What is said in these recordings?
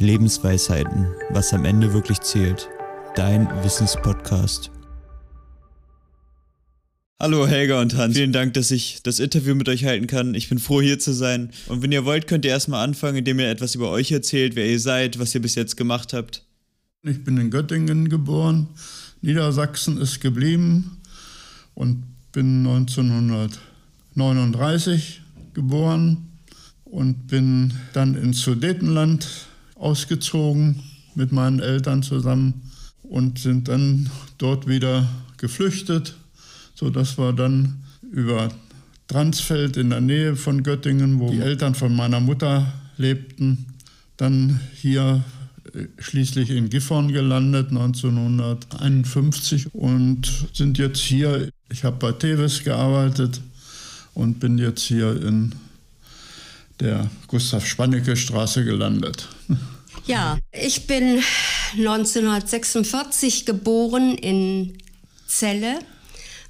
Lebensweisheiten, was am Ende wirklich zählt. Dein Wissenspodcast. Hallo Helga und Hans, vielen Dank, dass ich das Interview mit euch halten kann. Ich bin froh hier zu sein. Und wenn ihr wollt, könnt ihr erstmal anfangen, indem ihr etwas über euch erzählt, wer ihr seid, was ihr bis jetzt gemacht habt. Ich bin in Göttingen geboren, Niedersachsen ist geblieben und bin 1939 geboren und bin dann ins Sudetenland ausgezogen mit meinen Eltern zusammen und sind dann dort wieder geflüchtet, sodass wir dann über Transfeld in der Nähe von Göttingen, wo die Eltern von meiner Mutter lebten, dann hier äh, schließlich in Gifhorn gelandet 1951 und sind jetzt hier. Ich habe bei Tevis gearbeitet und bin jetzt hier in der Gustav Spannecke Straße gelandet. Ja, ich bin 1946 geboren in Celle.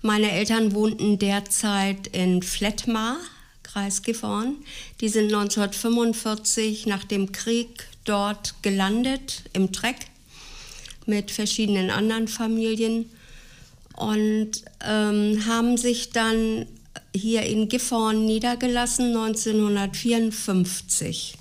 Meine Eltern wohnten derzeit in Flettmar, Kreis Gifhorn. Die sind 1945 nach dem Krieg dort gelandet, im Treck, mit verschiedenen anderen Familien und ähm, haben sich dann hier in Gifhorn niedergelassen 1954.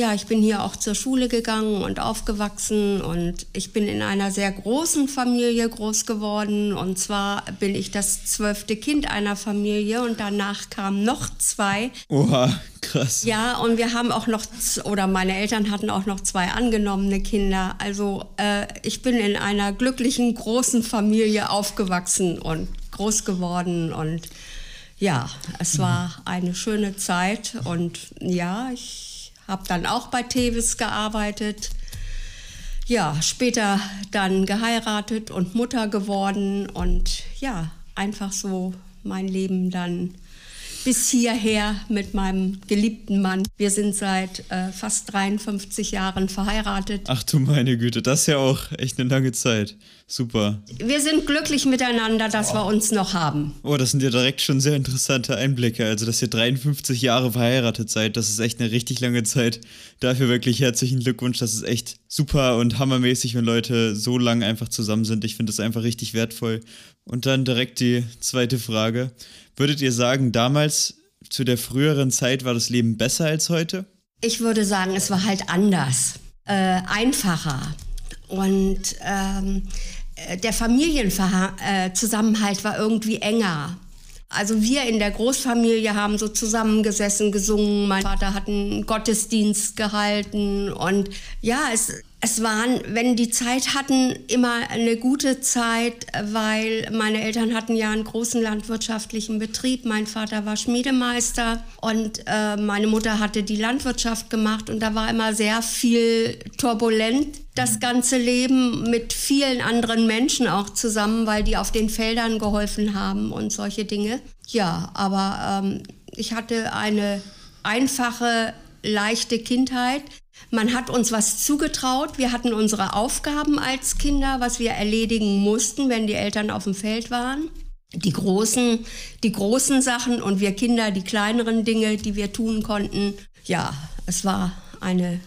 Ja, ich bin hier auch zur Schule gegangen und aufgewachsen und ich bin in einer sehr großen Familie groß geworden. Und zwar bin ich das zwölfte Kind einer Familie und danach kamen noch zwei. Oha, krass. Ja, und wir haben auch noch, oder meine Eltern hatten auch noch zwei angenommene Kinder. Also äh, ich bin in einer glücklichen großen Familie aufgewachsen und groß geworden und ja, es war eine schöne Zeit und ja, ich habe dann auch bei Tevis gearbeitet. Ja, später dann geheiratet und Mutter geworden und ja, einfach so mein Leben dann bis hierher mit meinem geliebten Mann. Wir sind seit äh, fast 53 Jahren verheiratet. Ach du meine Güte, das ist ja auch echt eine lange Zeit. Super. Wir sind glücklich miteinander, dass oh. wir uns noch haben. Oh, das sind ja direkt schon sehr interessante Einblicke. Also, dass ihr 53 Jahre verheiratet seid, das ist echt eine richtig lange Zeit. Dafür wirklich herzlichen Glückwunsch. Das ist echt super und hammermäßig, wenn Leute so lange einfach zusammen sind. Ich finde das einfach richtig wertvoll. Und dann direkt die zweite Frage. Würdet ihr sagen, damals zu der früheren Zeit war das Leben besser als heute? Ich würde sagen, es war halt anders, äh, einfacher. Und ähm, äh, der Familienzusammenhalt äh, war irgendwie enger. Also wir in der Großfamilie haben so zusammengesessen, gesungen. Mein Vater hat einen Gottesdienst gehalten und ja, es, es waren, wenn die Zeit hatten, immer eine gute Zeit, weil meine Eltern hatten ja einen großen landwirtschaftlichen Betrieb. Mein Vater war Schmiedemeister und äh, meine Mutter hatte die Landwirtschaft gemacht und da war immer sehr viel turbulent. Das ganze Leben mit vielen anderen Menschen auch zusammen, weil die auf den Feldern geholfen haben und solche Dinge. Ja, aber ähm, ich hatte eine einfache, leichte Kindheit. Man hat uns was zugetraut. Wir hatten unsere Aufgaben als Kinder, was wir erledigen mussten, wenn die Eltern auf dem Feld waren. Die großen, die großen Sachen und wir Kinder die kleineren Dinge, die wir tun konnten. Ja, es war eine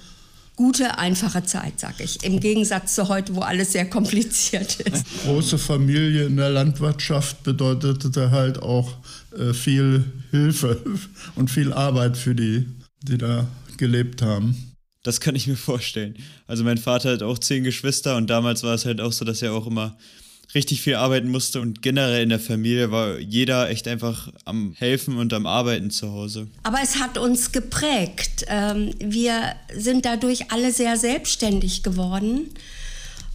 gute, einfache Zeit, sag ich. Im Gegensatz zu heute, wo alles sehr kompliziert ist. Große Familie in der Landwirtschaft bedeutete halt auch äh, viel Hilfe und viel Arbeit für die, die da gelebt haben. Das kann ich mir vorstellen. Also mein Vater hat auch zehn Geschwister und damals war es halt auch so, dass er auch immer richtig viel arbeiten musste und generell in der Familie war jeder echt einfach am Helfen und am Arbeiten zu Hause. Aber es hat uns geprägt. Ähm, wir sind dadurch alle sehr selbstständig geworden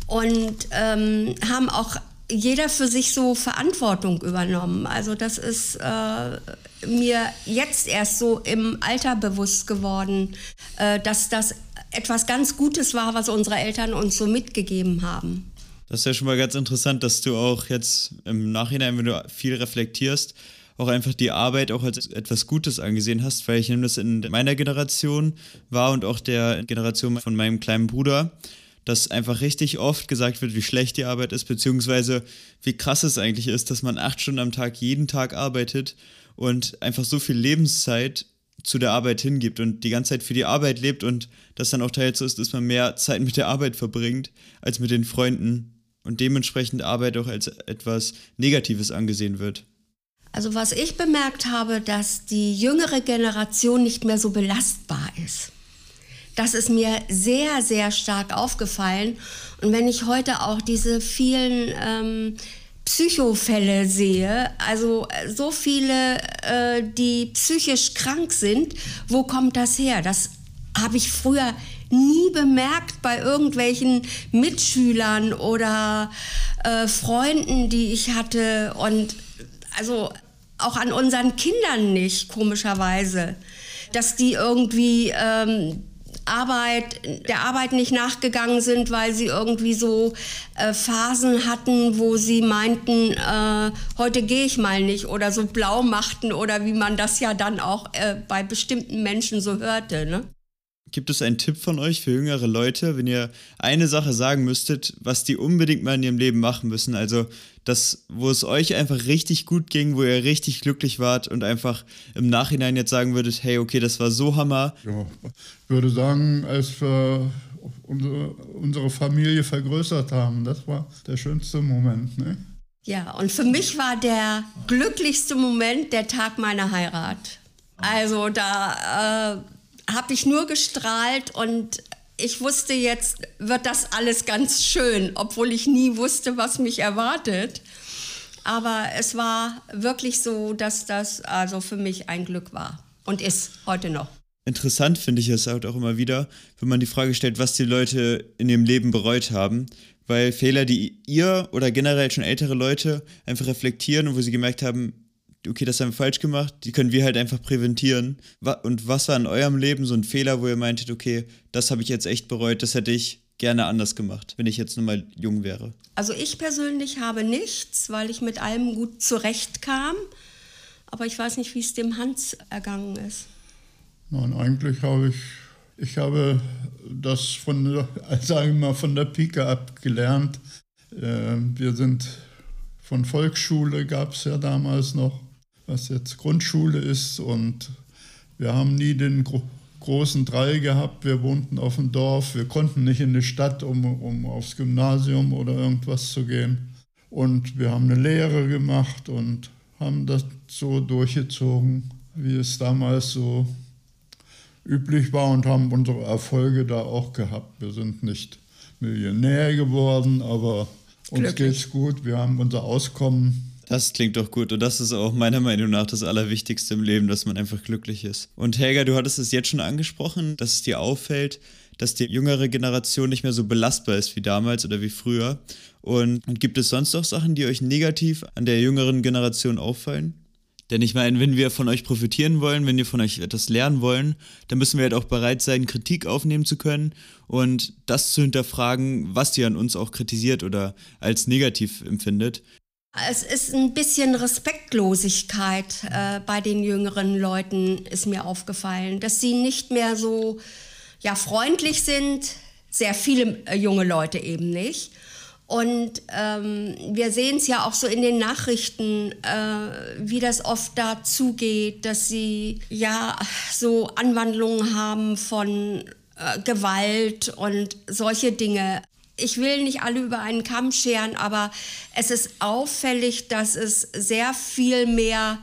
und ähm, haben auch jeder für sich so Verantwortung übernommen. Also das ist äh, mir jetzt erst so im Alter bewusst geworden, äh, dass das etwas ganz Gutes war, was unsere Eltern uns so mitgegeben haben. Das ist ja schon mal ganz interessant, dass du auch jetzt im Nachhinein, wenn du viel reflektierst, auch einfach die Arbeit auch als etwas Gutes angesehen hast, weil ich nehme das in meiner Generation war und auch der Generation von meinem kleinen Bruder dass einfach richtig oft gesagt wird, wie schlecht die Arbeit ist, beziehungsweise wie krass es eigentlich ist, dass man acht Stunden am Tag jeden Tag arbeitet und einfach so viel Lebenszeit zu der Arbeit hingibt und die ganze Zeit für die Arbeit lebt und das dann auch teils so ist, dass man mehr Zeit mit der Arbeit verbringt als mit den Freunden und dementsprechend Arbeit auch als etwas Negatives angesehen wird. Also was ich bemerkt habe, dass die jüngere Generation nicht mehr so belastbar ist. Das ist mir sehr, sehr stark aufgefallen. Und wenn ich heute auch diese vielen ähm, Psychofälle sehe, also äh, so viele, äh, die psychisch krank sind, wo kommt das her? Das habe ich früher nie bemerkt bei irgendwelchen Mitschülern oder äh, Freunden, die ich hatte und also auch an unseren Kindern nicht, komischerweise, dass die irgendwie ähm, Arbeit, der Arbeit nicht nachgegangen sind, weil sie irgendwie so äh, Phasen hatten, wo sie meinten, äh, heute gehe ich mal nicht oder so blau machten oder wie man das ja dann auch äh, bei bestimmten Menschen so hörte. Ne? Gibt es einen Tipp von euch für jüngere Leute, wenn ihr eine Sache sagen müsstet, was die unbedingt mal in ihrem Leben machen müssen? Also das, wo es euch einfach richtig gut ging, wo ihr richtig glücklich wart und einfach im Nachhinein jetzt sagen würdet, hey, okay, das war so Hammer. Ja, ich würde sagen, als wir unsere, unsere Familie vergrößert haben, das war der schönste Moment. Ne? Ja, und für mich war der glücklichste Moment der Tag meiner Heirat. Also da äh, habe ich nur gestrahlt und ich wusste, jetzt wird das alles ganz schön, obwohl ich nie wusste, was mich erwartet. Aber es war wirklich so, dass das also für mich ein Glück war und ist heute noch. Interessant finde ich es halt auch immer wieder, wenn man die Frage stellt, was die Leute in ihrem Leben bereut haben. Weil Fehler, die ihr oder generell schon ältere Leute einfach reflektieren und wo sie gemerkt haben, okay, das haben wir falsch gemacht, die können wir halt einfach präventieren. Und was war in eurem Leben so ein Fehler, wo ihr meintet, okay, das habe ich jetzt echt bereut, das hätte ich gerne anders gemacht, wenn ich jetzt nur mal jung wäre? Also ich persönlich habe nichts, weil ich mit allem gut zurechtkam. Aber ich weiß nicht, wie es dem Hans ergangen ist. Nein, eigentlich habe ich, ich habe das von, sagen wir mal, von der Pike ab gelernt. Ähm, wir sind von Volksschule, gab es ja damals noch was jetzt Grundschule ist. Und wir haben nie den gro großen Drei gehabt. Wir wohnten auf dem Dorf. Wir konnten nicht in die Stadt, um, um aufs Gymnasium oder irgendwas zu gehen. Und wir haben eine Lehre gemacht und haben das so durchgezogen, wie es damals so üblich war und haben unsere Erfolge da auch gehabt. Wir sind nicht Millionär geworden, aber uns geht es gut. Wir haben unser Auskommen das klingt doch gut und das ist auch meiner Meinung nach das Allerwichtigste im Leben, dass man einfach glücklich ist. Und Helga, du hattest es jetzt schon angesprochen, dass es dir auffällt, dass die jüngere Generation nicht mehr so belastbar ist wie damals oder wie früher. Und, gibt es sonst noch Sachen, die euch negativ an der jüngeren Generation auffallen? Denn ich meine, wenn wir von euch profitieren wollen, wenn wir von euch etwas lernen wollen, dann müssen wir halt auch bereit sein, Kritik aufnehmen zu können und das zu hinterfragen, was ihr an uns auch kritisiert oder als negativ empfindet. Es ist ein bisschen Respektlosigkeit äh, bei den jüngeren Leuten, ist mir aufgefallen, dass sie nicht mehr so ja, freundlich sind, sehr viele äh, junge Leute eben nicht. Und ähm, wir sehen es ja auch so in den Nachrichten, äh, wie das oft da zugeht, dass sie ja so Anwandlungen haben von äh, Gewalt und solche Dinge ich will nicht alle über einen Kamm scheren, aber es ist auffällig, dass es sehr viel mehr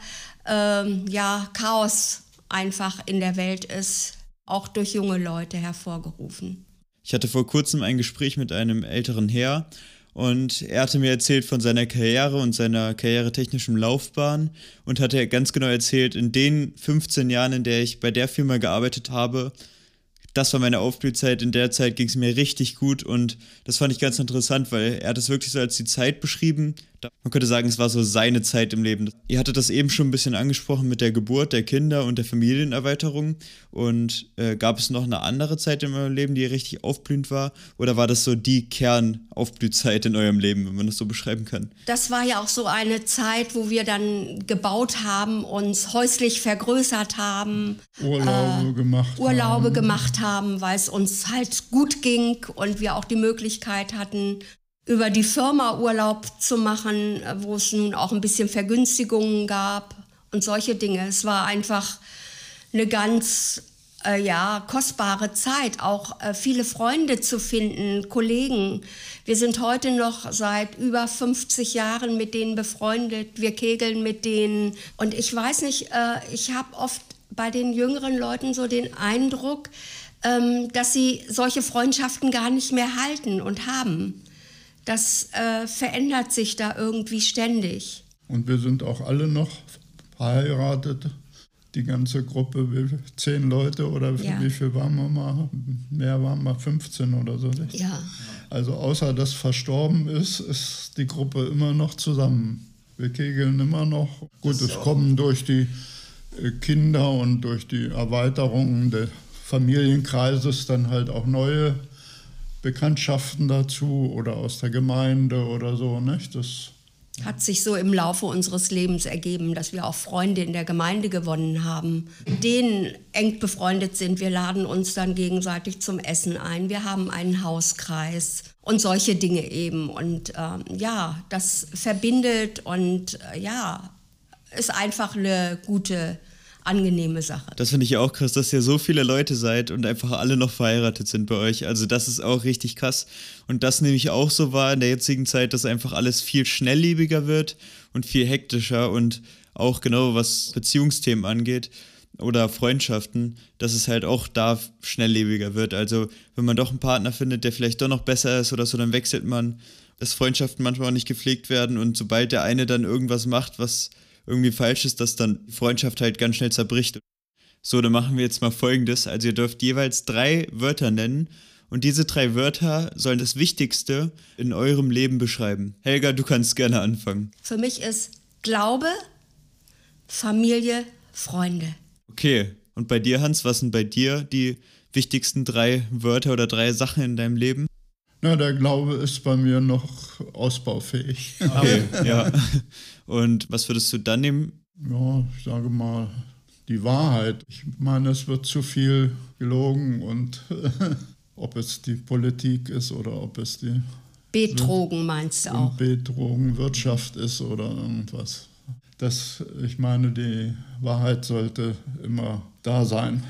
ähm, ja, Chaos einfach in der Welt ist, auch durch junge Leute hervorgerufen. Ich hatte vor kurzem ein Gespräch mit einem älteren Herr und er hatte mir erzählt von seiner Karriere und seiner karrieretechnischen Laufbahn und hatte ganz genau erzählt, in den 15 Jahren, in der ich bei der Firma gearbeitet habe, das war meine Aufblühzeit. In der Zeit ging es mir richtig gut und das fand ich ganz interessant, weil er hat es wirklich so als die Zeit beschrieben. Man könnte sagen, es war so seine Zeit im Leben. Ihr hattet das eben schon ein bisschen angesprochen mit der Geburt der Kinder und der Familienerweiterung. Und äh, gab es noch eine andere Zeit in eurem Leben, die richtig aufblühend war? Oder war das so die Kernaufblühzeit in eurem Leben, wenn man das so beschreiben kann? Das war ja auch so eine Zeit, wo wir dann gebaut haben, uns häuslich vergrößert haben. Urlaube äh, gemacht Urlaube haben. gemacht haben, weil es uns halt gut ging und wir auch die Möglichkeit hatten, über die Firma Urlaub zu machen, wo es nun auch ein bisschen Vergünstigungen gab und solche Dinge. Es war einfach eine ganz äh, ja, kostbare Zeit, auch äh, viele Freunde zu finden, Kollegen. Wir sind heute noch seit über 50 Jahren mit denen befreundet. Wir kegeln mit denen. Und ich weiß nicht, äh, ich habe oft bei den jüngeren Leuten so den Eindruck, ähm, dass sie solche Freundschaften gar nicht mehr halten und haben. Das äh, verändert sich da irgendwie ständig. Und wir sind auch alle noch verheiratet die ganze Gruppe, zehn Leute oder ja. wie viel waren wir mal? Mehr waren wir 15 oder so. Nicht? Ja. Also außer dass verstorben ist, ist die Gruppe immer noch zusammen. Wir kegeln immer noch. Gut, es kommen durch die äh, Kinder und durch die Erweiterung des Familienkreises dann halt auch neue Bekanntschaften dazu oder aus der Gemeinde oder so. Nicht? Das hat sich so im Laufe unseres Lebens ergeben, dass wir auch Freunde in der Gemeinde gewonnen haben, denen eng befreundet sind. Wir laden uns dann gegenseitig zum Essen ein. Wir haben einen Hauskreis und solche Dinge eben. Und ähm, ja, das verbindet und äh, ja, ist einfach eine gute angenehme Sache. Das finde ich auch krass, dass ihr so viele Leute seid und einfach alle noch verheiratet sind bei euch. Also das ist auch richtig krass. Und das nehme ich auch so wahr in der jetzigen Zeit, dass einfach alles viel schnelllebiger wird und viel hektischer und auch genau was Beziehungsthemen angeht oder Freundschaften, dass es halt auch da schnelllebiger wird. Also wenn man doch einen Partner findet, der vielleicht doch noch besser ist oder so, dann wechselt man, dass Freundschaften manchmal auch nicht gepflegt werden und sobald der eine dann irgendwas macht, was irgendwie falsch ist, dass dann die Freundschaft halt ganz schnell zerbricht. So, dann machen wir jetzt mal folgendes. Also ihr dürft jeweils drei Wörter nennen und diese drei Wörter sollen das Wichtigste in eurem Leben beschreiben. Helga, du kannst gerne anfangen. Für mich ist Glaube, Familie, Freunde. Okay, und bei dir, Hans, was sind bei dir die wichtigsten drei Wörter oder drei Sachen in deinem Leben? Na, der Glaube ist bei mir noch ausbaufähig. Okay, ja. Und was würdest du dann nehmen? Ja, ich sage mal, die Wahrheit. Ich meine, es wird zu viel gelogen und ob es die Politik ist oder ob es die Betrogen meinst du auch? Betrogen Wirtschaft ist oder irgendwas. Das, ich meine, die Wahrheit sollte immer da sein.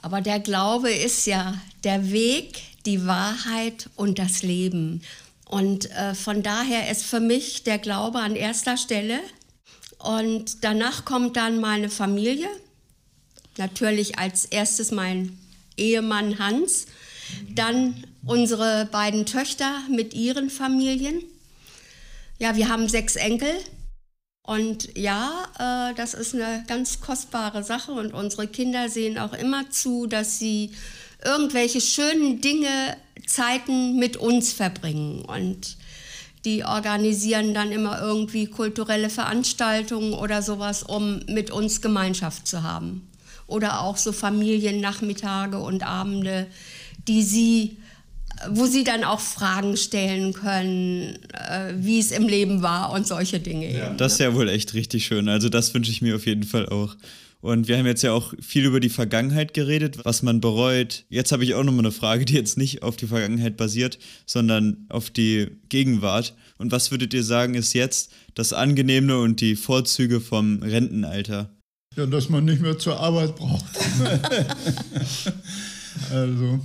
Aber der Glaube ist ja der Weg, die Wahrheit und das Leben. Und äh, von daher ist für mich der Glaube an erster Stelle. Und danach kommt dann meine Familie. Natürlich als erstes mein Ehemann Hans. Dann unsere beiden Töchter mit ihren Familien. Ja, wir haben sechs Enkel. Und ja, äh, das ist eine ganz kostbare Sache. Und unsere Kinder sehen auch immer zu, dass sie irgendwelche schönen Dinge, Zeiten mit uns verbringen. Und die organisieren dann immer irgendwie kulturelle Veranstaltungen oder sowas, um mit uns Gemeinschaft zu haben. Oder auch so Familiennachmittage und Abende, die sie wo sie dann auch Fragen stellen können, äh, wie es im Leben war und solche Dinge. Ja, eben, das ist ne? ja wohl echt richtig schön. Also das wünsche ich mir auf jeden Fall auch. Und wir haben jetzt ja auch viel über die Vergangenheit geredet, was man bereut. Jetzt habe ich auch nochmal eine Frage, die jetzt nicht auf die Vergangenheit basiert, sondern auf die Gegenwart. Und was würdet ihr sagen, ist jetzt das Angenehme und die Vorzüge vom Rentenalter? Ja, dass man nicht mehr zur Arbeit braucht. also,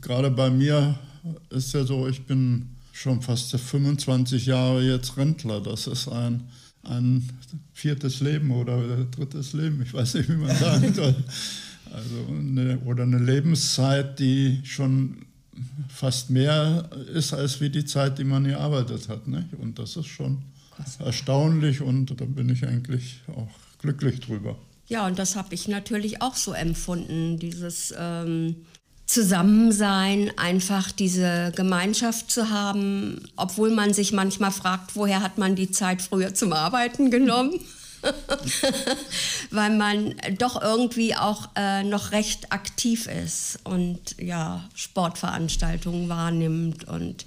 gerade bei mir ist ja so, ich bin schon fast 25 Jahre jetzt Rentler. Das ist ein ein viertes Leben oder drittes Leben, ich weiß nicht, wie man sagen soll. Also eine, oder eine Lebenszeit, die schon fast mehr ist als wie die Zeit, die man gearbeitet hat. Nicht? Und das ist schon erstaunlich und da bin ich eigentlich auch glücklich drüber. Ja, und das habe ich natürlich auch so empfunden, dieses ähm, Zusammensein, einfach diese Gemeinschaft zu haben, obwohl man sich manchmal fragt, woher hat man die Zeit früher zum Arbeiten genommen? Weil man doch irgendwie auch äh, noch recht aktiv ist und ja, Sportveranstaltungen wahrnimmt und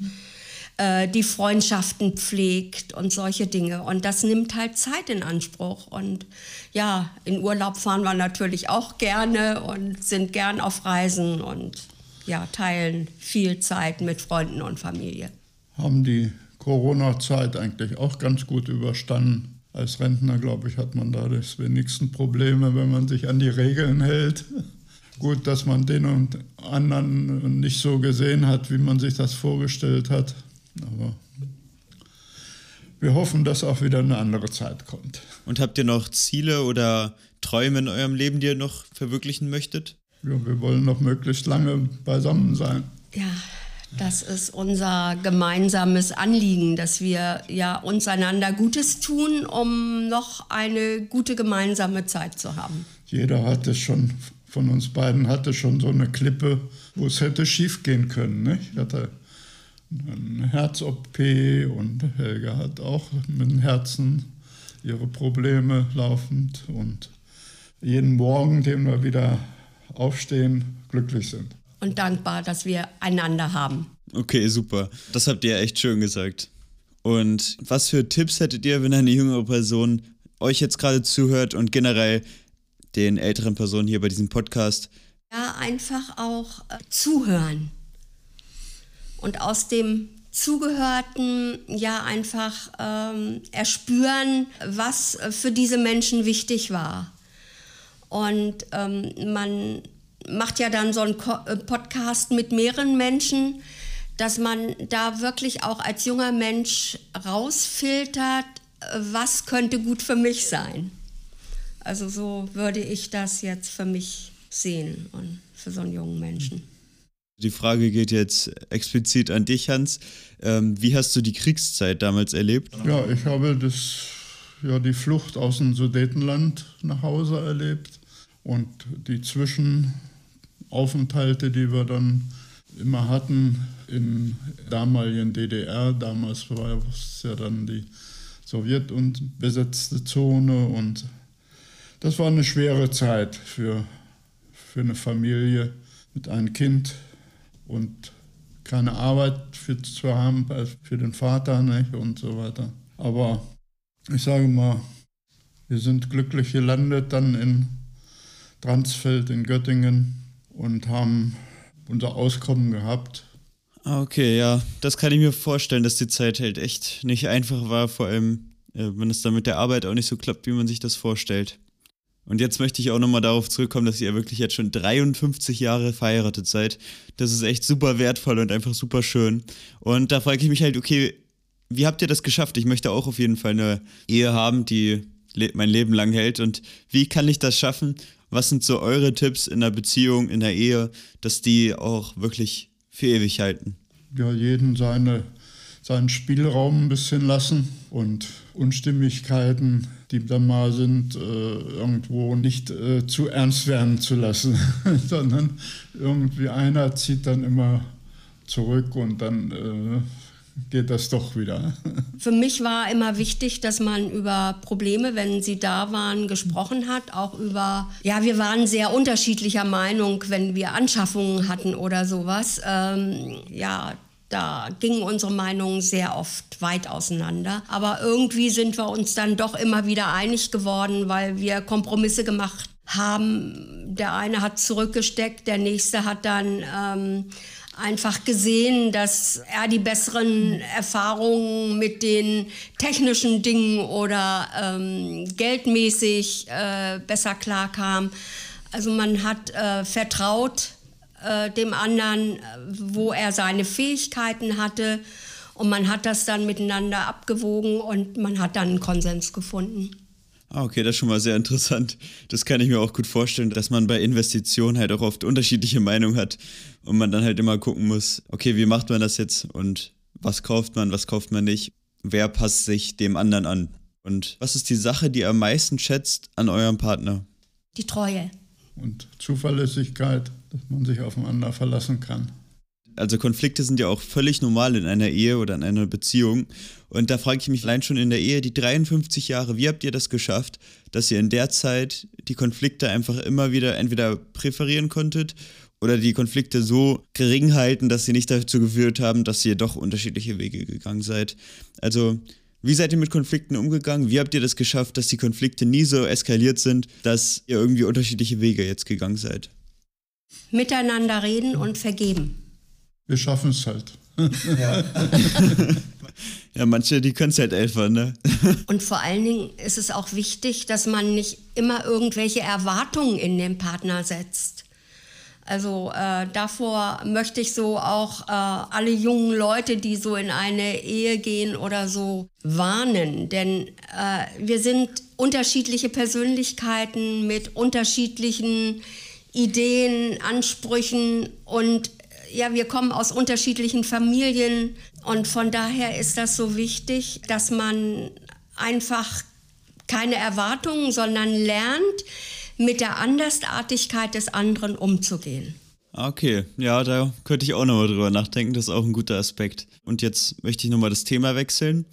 äh, die Freundschaften pflegt und solche Dinge. Und das nimmt halt Zeit in Anspruch. Und ja, in Urlaub fahren wir natürlich auch gerne und sind gern auf Reisen und ja, teilen viel Zeit mit Freunden und Familie. Haben die Corona-Zeit eigentlich auch ganz gut überstanden. Als Rentner, glaube ich, hat man da das wenigsten Probleme, wenn man sich an die Regeln hält. Gut, dass man den und anderen nicht so gesehen hat, wie man sich das vorgestellt hat. Aber wir hoffen, dass auch wieder eine andere Zeit kommt. Und habt ihr noch Ziele oder Träume in eurem Leben, die ihr noch verwirklichen möchtet? Ja, wir wollen noch möglichst lange beisammen sein. Ja, das ist unser gemeinsames Anliegen, dass wir ja uns einander Gutes tun, um noch eine gute gemeinsame Zeit zu haben. Jeder hatte schon, von uns beiden hatte schon so eine Klippe, wo es hätte schief gehen können. Nicht? Ich hatte eine Herz-OP und Helga hat auch mit dem Herzen ihre Probleme laufend und jeden Morgen, den wir wieder aufstehen, glücklich sind. Und dankbar, dass wir einander haben. Okay, super. Das habt ihr echt schön gesagt. Und was für Tipps hättet ihr, wenn eine jüngere Person euch jetzt gerade zuhört und generell den älteren Personen hier bei diesem Podcast? Ja, einfach auch äh, zuhören und aus dem Zugehörten ja einfach ähm, erspüren, was für diese Menschen wichtig war. Und ähm, man macht ja dann so einen äh, Podcast mit mehreren Menschen, dass man da wirklich auch als junger Mensch rausfiltert, was könnte gut für mich sein. Also so würde ich das jetzt für mich sehen und für so einen jungen Menschen. Die Frage geht jetzt explizit an dich, Hans. Ähm, wie hast du die Kriegszeit damals erlebt? Ja, ich habe das, ja, die Flucht aus dem Sudetenland nach Hause erlebt und die Zwischenaufenthalte, die wir dann immer hatten in damaligen DDR. Damals war es ja dann die Sowjet- und besetzte Zone und das war eine schwere Zeit für, für eine Familie mit einem Kind und keine Arbeit für, zu haben für den Vater nicht, und so weiter. Aber ich sage mal, wir sind glücklich gelandet dann in Dransfeld in Göttingen und haben unser Auskommen gehabt. Ah, okay, ja, das kann ich mir vorstellen, dass die Zeit halt echt nicht einfach war, vor allem äh, wenn es dann mit der Arbeit auch nicht so klappt, wie man sich das vorstellt. Und jetzt möchte ich auch nochmal darauf zurückkommen, dass ihr wirklich jetzt schon 53 Jahre verheiratet seid. Das ist echt super wertvoll und einfach super schön. Und da frage ich mich halt, okay, wie habt ihr das geschafft? Ich möchte auch auf jeden Fall eine Ehe haben, die mein Leben lang hält. Und wie kann ich das schaffen? Was sind so eure Tipps in der Beziehung, in der Ehe, dass die auch wirklich für ewig halten? Ja, jeden seine, seinen Spielraum ein bisschen lassen und Unstimmigkeiten die dann mal sind, äh, irgendwo nicht äh, zu ernst werden zu lassen, sondern irgendwie einer zieht dann immer zurück und dann äh, geht das doch wieder. Für mich war immer wichtig, dass man über Probleme, wenn sie da waren, gesprochen hat. Auch über, ja, wir waren sehr unterschiedlicher Meinung, wenn wir Anschaffungen hatten oder sowas. Ähm, ja, da gingen unsere Meinungen sehr oft weit auseinander. Aber irgendwie sind wir uns dann doch immer wieder einig geworden, weil wir Kompromisse gemacht haben. Der eine hat zurückgesteckt, der nächste hat dann ähm, einfach gesehen, dass er die besseren Erfahrungen mit den technischen Dingen oder ähm, geldmäßig äh, besser klarkam. Also man hat äh, vertraut äh, dem anderen, äh, wo er seine Fähigkeiten hatte. Und man hat das dann miteinander abgewogen und man hat dann einen Konsens gefunden. Ah, okay, das ist schon mal sehr interessant. Das kann ich mir auch gut vorstellen, dass man bei Investitionen halt auch oft unterschiedliche Meinungen hat und man dann halt immer gucken muss, okay, wie macht man das jetzt und was kauft man, was kauft man nicht, wer passt sich dem anderen an. Und was ist die Sache, die ihr am meisten schätzt an eurem Partner? Die Treue. Und Zuverlässigkeit dass man sich aufeinander verlassen kann. Also Konflikte sind ja auch völlig normal in einer Ehe oder in einer Beziehung. Und da frage ich mich allein schon in der Ehe, die 53 Jahre, wie habt ihr das geschafft, dass ihr in der Zeit die Konflikte einfach immer wieder entweder präferieren konntet oder die Konflikte so gering halten, dass sie nicht dazu geführt haben, dass ihr doch unterschiedliche Wege gegangen seid. Also wie seid ihr mit Konflikten umgegangen? Wie habt ihr das geschafft, dass die Konflikte nie so eskaliert sind, dass ihr irgendwie unterschiedliche Wege jetzt gegangen seid? Miteinander reden und vergeben. Wir schaffen es halt. Ja. ja, manche, die können es halt einfach, ne? Und vor allen Dingen ist es auch wichtig, dass man nicht immer irgendwelche Erwartungen in den Partner setzt. Also äh, davor möchte ich so auch äh, alle jungen Leute, die so in eine Ehe gehen oder so, warnen. Denn äh, wir sind unterschiedliche Persönlichkeiten mit unterschiedlichen Ideen, Ansprüchen und ja, wir kommen aus unterschiedlichen Familien und von daher ist das so wichtig, dass man einfach keine Erwartungen, sondern lernt, mit der Andersartigkeit des anderen umzugehen. Okay, ja, da könnte ich auch nochmal drüber nachdenken. Das ist auch ein guter Aspekt. Und jetzt möchte ich nochmal das Thema wechseln.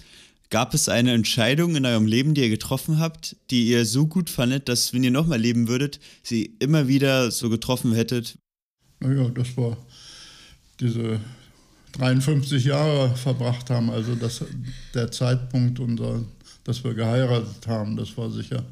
Gab es eine Entscheidung in eurem Leben, die ihr getroffen habt, die ihr so gut fandet, dass, wenn ihr nochmal leben würdet, sie immer wieder so getroffen hättet? Naja, das war diese 53 Jahre verbracht haben, also das, der Zeitpunkt, unser, dass wir geheiratet haben, das war sicher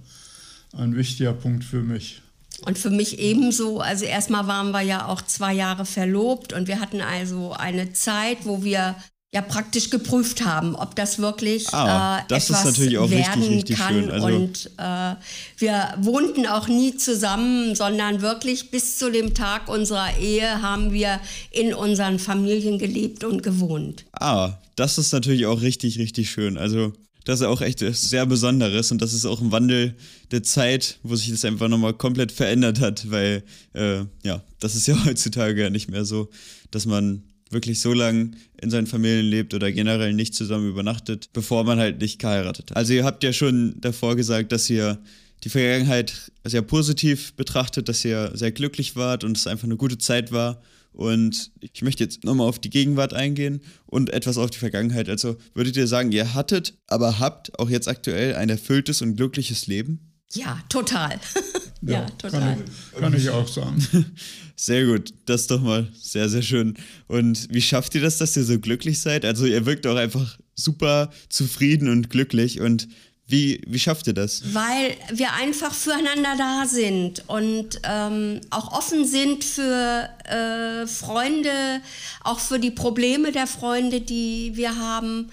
ein wichtiger Punkt für mich. Und für mich ebenso. Also erstmal waren wir ja auch zwei Jahre verlobt und wir hatten also eine Zeit, wo wir ja praktisch geprüft haben, ob das wirklich ah, äh, das etwas werden richtig, richtig kann. Also und äh, wir wohnten auch nie zusammen, sondern wirklich bis zu dem Tag unserer Ehe haben wir in unseren Familien gelebt und gewohnt. Ah, das ist natürlich auch richtig, richtig schön. Also das ist auch echt sehr Besonderes und das ist auch ein Wandel der Zeit, wo sich das einfach nochmal komplett verändert hat, weil äh, ja, das ist ja heutzutage ja nicht mehr so, dass man wirklich so lange in seinen Familien lebt oder generell nicht zusammen übernachtet, bevor man halt nicht geheiratet hat. Also ihr habt ja schon davor gesagt, dass ihr die Vergangenheit sehr positiv betrachtet, dass ihr sehr glücklich wart und es einfach eine gute Zeit war. Und ich möchte jetzt nochmal auf die Gegenwart eingehen und etwas auf die Vergangenheit. Also würdet ihr sagen, ihr hattet, aber habt auch jetzt aktuell ein erfülltes und glückliches Leben? Ja, total. ja, ja, total. Kann ich, kann ich auch sagen. Sehr gut, das doch mal sehr, sehr schön. Und wie schafft ihr das, dass ihr so glücklich seid? Also ihr wirkt auch einfach super zufrieden und glücklich. Und wie, wie schafft ihr das? Weil wir einfach füreinander da sind und ähm, auch offen sind für äh, Freunde, auch für die Probleme der Freunde, die wir haben,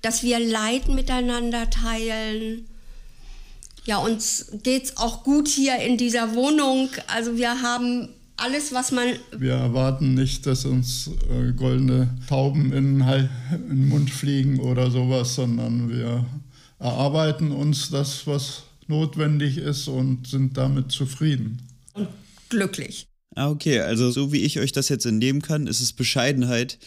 dass wir Leid miteinander teilen ja, uns geht's auch gut hier in dieser Wohnung. Also wir haben alles, was man. Wir erwarten nicht, dass uns äh, goldene Tauben in, in den Mund fliegen oder sowas, sondern wir erarbeiten uns das, was notwendig ist und sind damit zufrieden. Und glücklich. Ah, okay. Also so wie ich euch das jetzt entnehmen kann, ist es Bescheidenheit,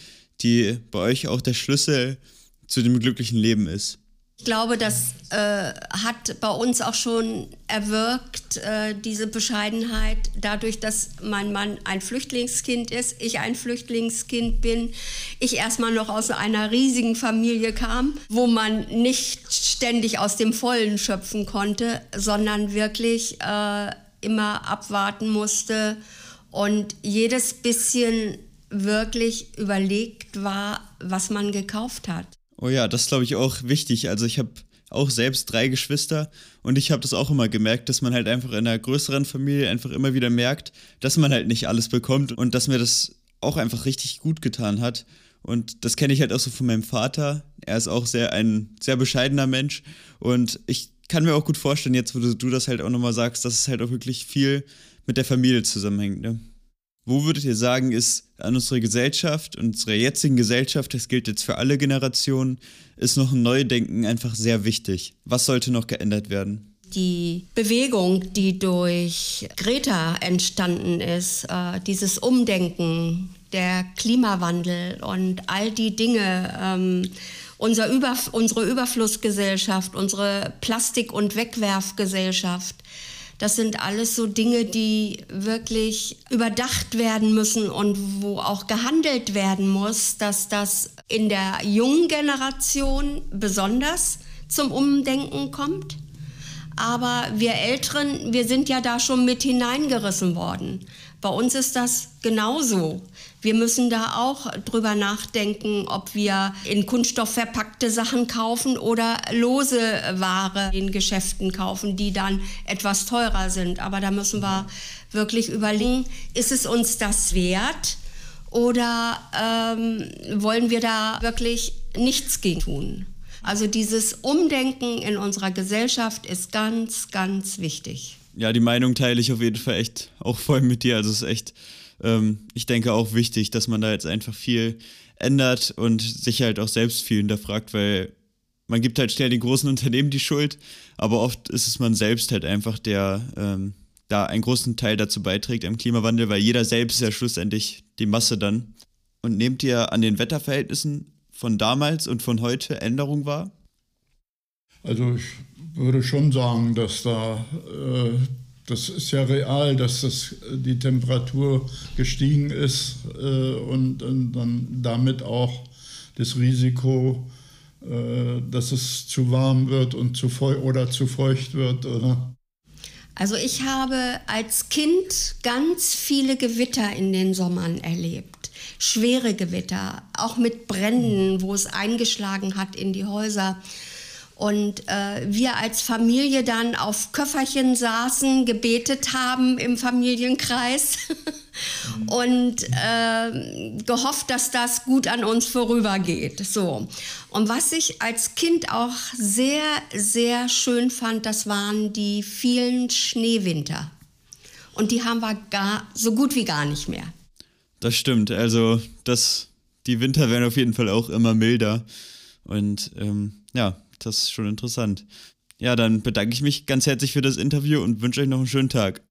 die bei euch auch der Schlüssel zu dem glücklichen Leben ist. Ich glaube, das äh, hat bei uns auch schon erwirkt, äh, diese Bescheidenheit, dadurch, dass mein Mann ein Flüchtlingskind ist, ich ein Flüchtlingskind bin, ich erstmal noch aus einer riesigen Familie kam, wo man nicht ständig aus dem Vollen schöpfen konnte, sondern wirklich äh, immer abwarten musste und jedes bisschen wirklich überlegt war, was man gekauft hat. Oh ja, das glaube ich auch wichtig. Also ich habe auch selbst drei Geschwister und ich habe das auch immer gemerkt, dass man halt einfach in einer größeren Familie einfach immer wieder merkt, dass man halt nicht alles bekommt und dass mir das auch einfach richtig gut getan hat. Und das kenne ich halt auch so von meinem Vater. Er ist auch sehr ein sehr bescheidener Mensch und ich kann mir auch gut vorstellen, jetzt wo du, das halt auch nochmal sagst, dass es halt auch wirklich viel mit der Familie zusammenhängt. Ne? Wo würdet ihr sagen, ist an unsere Gesellschaft, unserer jetzigen Gesellschaft, das gilt jetzt für alle Generationen, ist noch ein Neudenken einfach sehr wichtig? Was sollte noch geändert werden? Die Bewegung, die durch Greta entstanden ist, äh, dieses Umdenken, der Klimawandel und all die Dinge, ähm, unser Über, unsere Überflussgesellschaft, unsere Plastik- und Wegwerfgesellschaft, das sind alles so Dinge, die wirklich überdacht werden müssen und wo auch gehandelt werden muss, dass das in der jungen Generation besonders zum Umdenken kommt. Aber wir Älteren, wir sind ja da schon mit hineingerissen worden. Bei uns ist das genauso. Wir müssen da auch drüber nachdenken, ob wir in Kunststoff verpackte Sachen kaufen oder lose Ware in Geschäften kaufen, die dann etwas teurer sind. Aber da müssen wir wirklich überlegen, ist es uns das wert? oder ähm, wollen wir da wirklich nichts gegen tun? Also dieses Umdenken in unserer Gesellschaft ist ganz, ganz wichtig. Ja, die Meinung teile ich auf jeden Fall echt auch voll mit dir. Also es ist echt, ähm, ich denke auch wichtig, dass man da jetzt einfach viel ändert und sich halt auch selbst viel hinterfragt, weil man gibt halt schnell den großen Unternehmen die Schuld, aber oft ist es man selbst halt einfach, der ähm, da einen großen Teil dazu beiträgt am Klimawandel, weil jeder selbst ja schlussendlich die Masse dann. Und nehmt ihr an den Wetterverhältnissen von damals und von heute Änderung wahr? Also ich würde schon sagen, dass da, äh, das ist ja real, dass das, die Temperatur gestiegen ist äh, und, und, dann damit auch das Risiko, äh, dass es zu warm wird und zu feucht oder zu feucht wird. Oder? Also ich habe als Kind ganz viele Gewitter in den Sommern erlebt. Schwere Gewitter, auch mit Bränden, wo es eingeschlagen hat in die Häuser. Und äh, wir als Familie dann auf Köfferchen saßen, gebetet haben im Familienkreis und äh, gehofft, dass das gut an uns vorübergeht. So. Und was ich als Kind auch sehr, sehr schön fand, das waren die vielen Schneewinter. Und die haben wir gar, so gut wie gar nicht mehr. Das stimmt. Also das, die Winter werden auf jeden Fall auch immer milder. Und ähm, ja, das ist schon interessant. Ja, dann bedanke ich mich ganz herzlich für das Interview und wünsche euch noch einen schönen Tag.